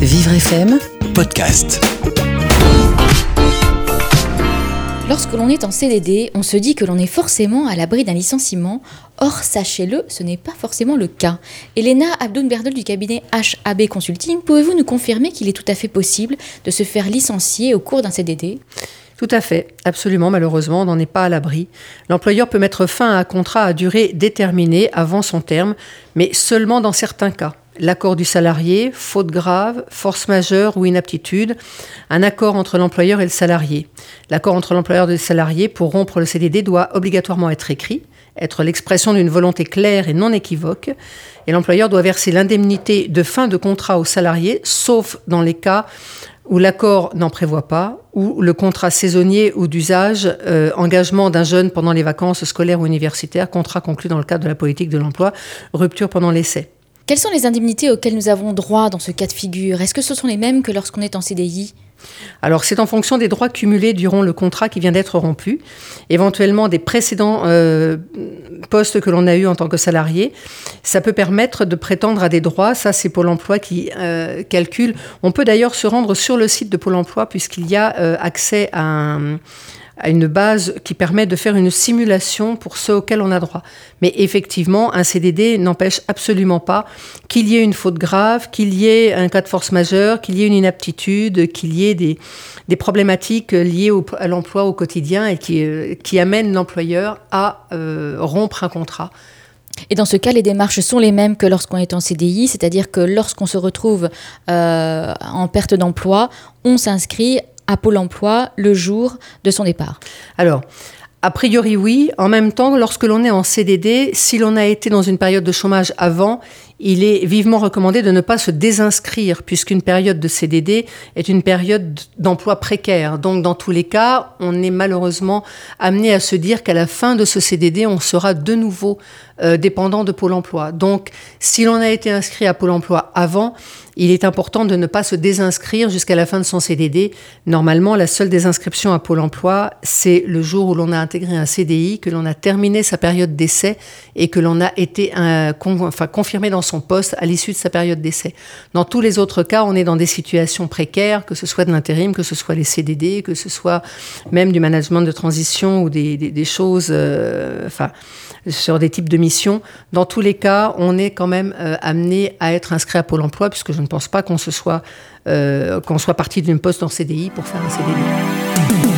Vivre FM podcast. Lorsque l'on est en CDD, on se dit que l'on est forcément à l'abri d'un licenciement. Or, sachez-le, ce n'est pas forcément le cas. Elena Abdoun-Berdel du cabinet HAB Consulting, pouvez-vous nous confirmer qu'il est tout à fait possible de se faire licencier au cours d'un CDD Tout à fait, absolument, malheureusement, on n'en est pas à l'abri. L'employeur peut mettre fin à un contrat à durée déterminée avant son terme, mais seulement dans certains cas l'accord du salarié, faute grave, force majeure ou inaptitude, un accord entre l'employeur et le salarié. L'accord entre l'employeur et le salarié pour rompre le CDD doit obligatoirement être écrit, être l'expression d'une volonté claire et non équivoque, et l'employeur doit verser l'indemnité de fin de contrat au salarié, sauf dans les cas où l'accord n'en prévoit pas, ou le contrat saisonnier ou d'usage, euh, engagement d'un jeune pendant les vacances scolaires ou universitaires, contrat conclu dans le cadre de la politique de l'emploi, rupture pendant l'essai. Quelles sont les indemnités auxquelles nous avons droit dans ce cas de figure? Est-ce que ce sont les mêmes que lorsqu'on est en CDI alors, c'est en fonction des droits cumulés durant le contrat qui vient d'être rompu, éventuellement des précédents euh, postes que l'on a eus en tant que salarié. Ça peut permettre de prétendre à des droits. Ça, c'est Pôle emploi qui euh, calcule. On peut d'ailleurs se rendre sur le site de Pôle emploi puisqu'il y a euh, accès à un à une base qui permet de faire une simulation pour ceux auxquels on a droit. Mais effectivement, un CDD n'empêche absolument pas qu'il y ait une faute grave, qu'il y ait un cas de force majeure, qu'il y ait une inaptitude, qu'il y ait des, problématiques liées à l'emploi au quotidien et qui, euh, amènent l'employeur à euh, rompre un contrat. Et dans ce cas, les démarches sont les mêmes que lorsqu'on est en CDI, c'est-à-dire que lorsqu'on se retrouve euh, en perte d'emploi, on s'inscrit à Pôle emploi le jour de son départ Alors, a priori, oui. En même temps, lorsque l'on est en CDD, si l'on a été dans une période de chômage avant, il est vivement recommandé de ne pas se désinscrire, puisqu'une période de CDD est une période d'emploi précaire. Donc, dans tous les cas, on est malheureusement amené à se dire qu'à la fin de ce CDD, on sera de nouveau euh, dépendant de Pôle emploi. Donc, si l'on a été inscrit à Pôle emploi avant, il est important de ne pas se désinscrire jusqu'à la fin de son CDD. Normalement, la seule désinscription à Pôle emploi, c'est le jour où l'on a intégré un CDI, que l'on a terminé sa période d'essai et que l'on a été euh, confirmé dans son poste à l'issue de sa période d'essai. Dans tous les autres cas, on est dans des situations précaires, que ce soit de l'intérim, que ce soit les CDD, que ce soit même du management de transition ou des, choses, euh, enfin, sur des types de missions. Dans tous les cas, on est quand même euh, amené à être inscrit à Pôle emploi, puisque je ne pense pas qu'on soit, euh, qu'on soit parti d'une poste en CDI pour faire un CDD.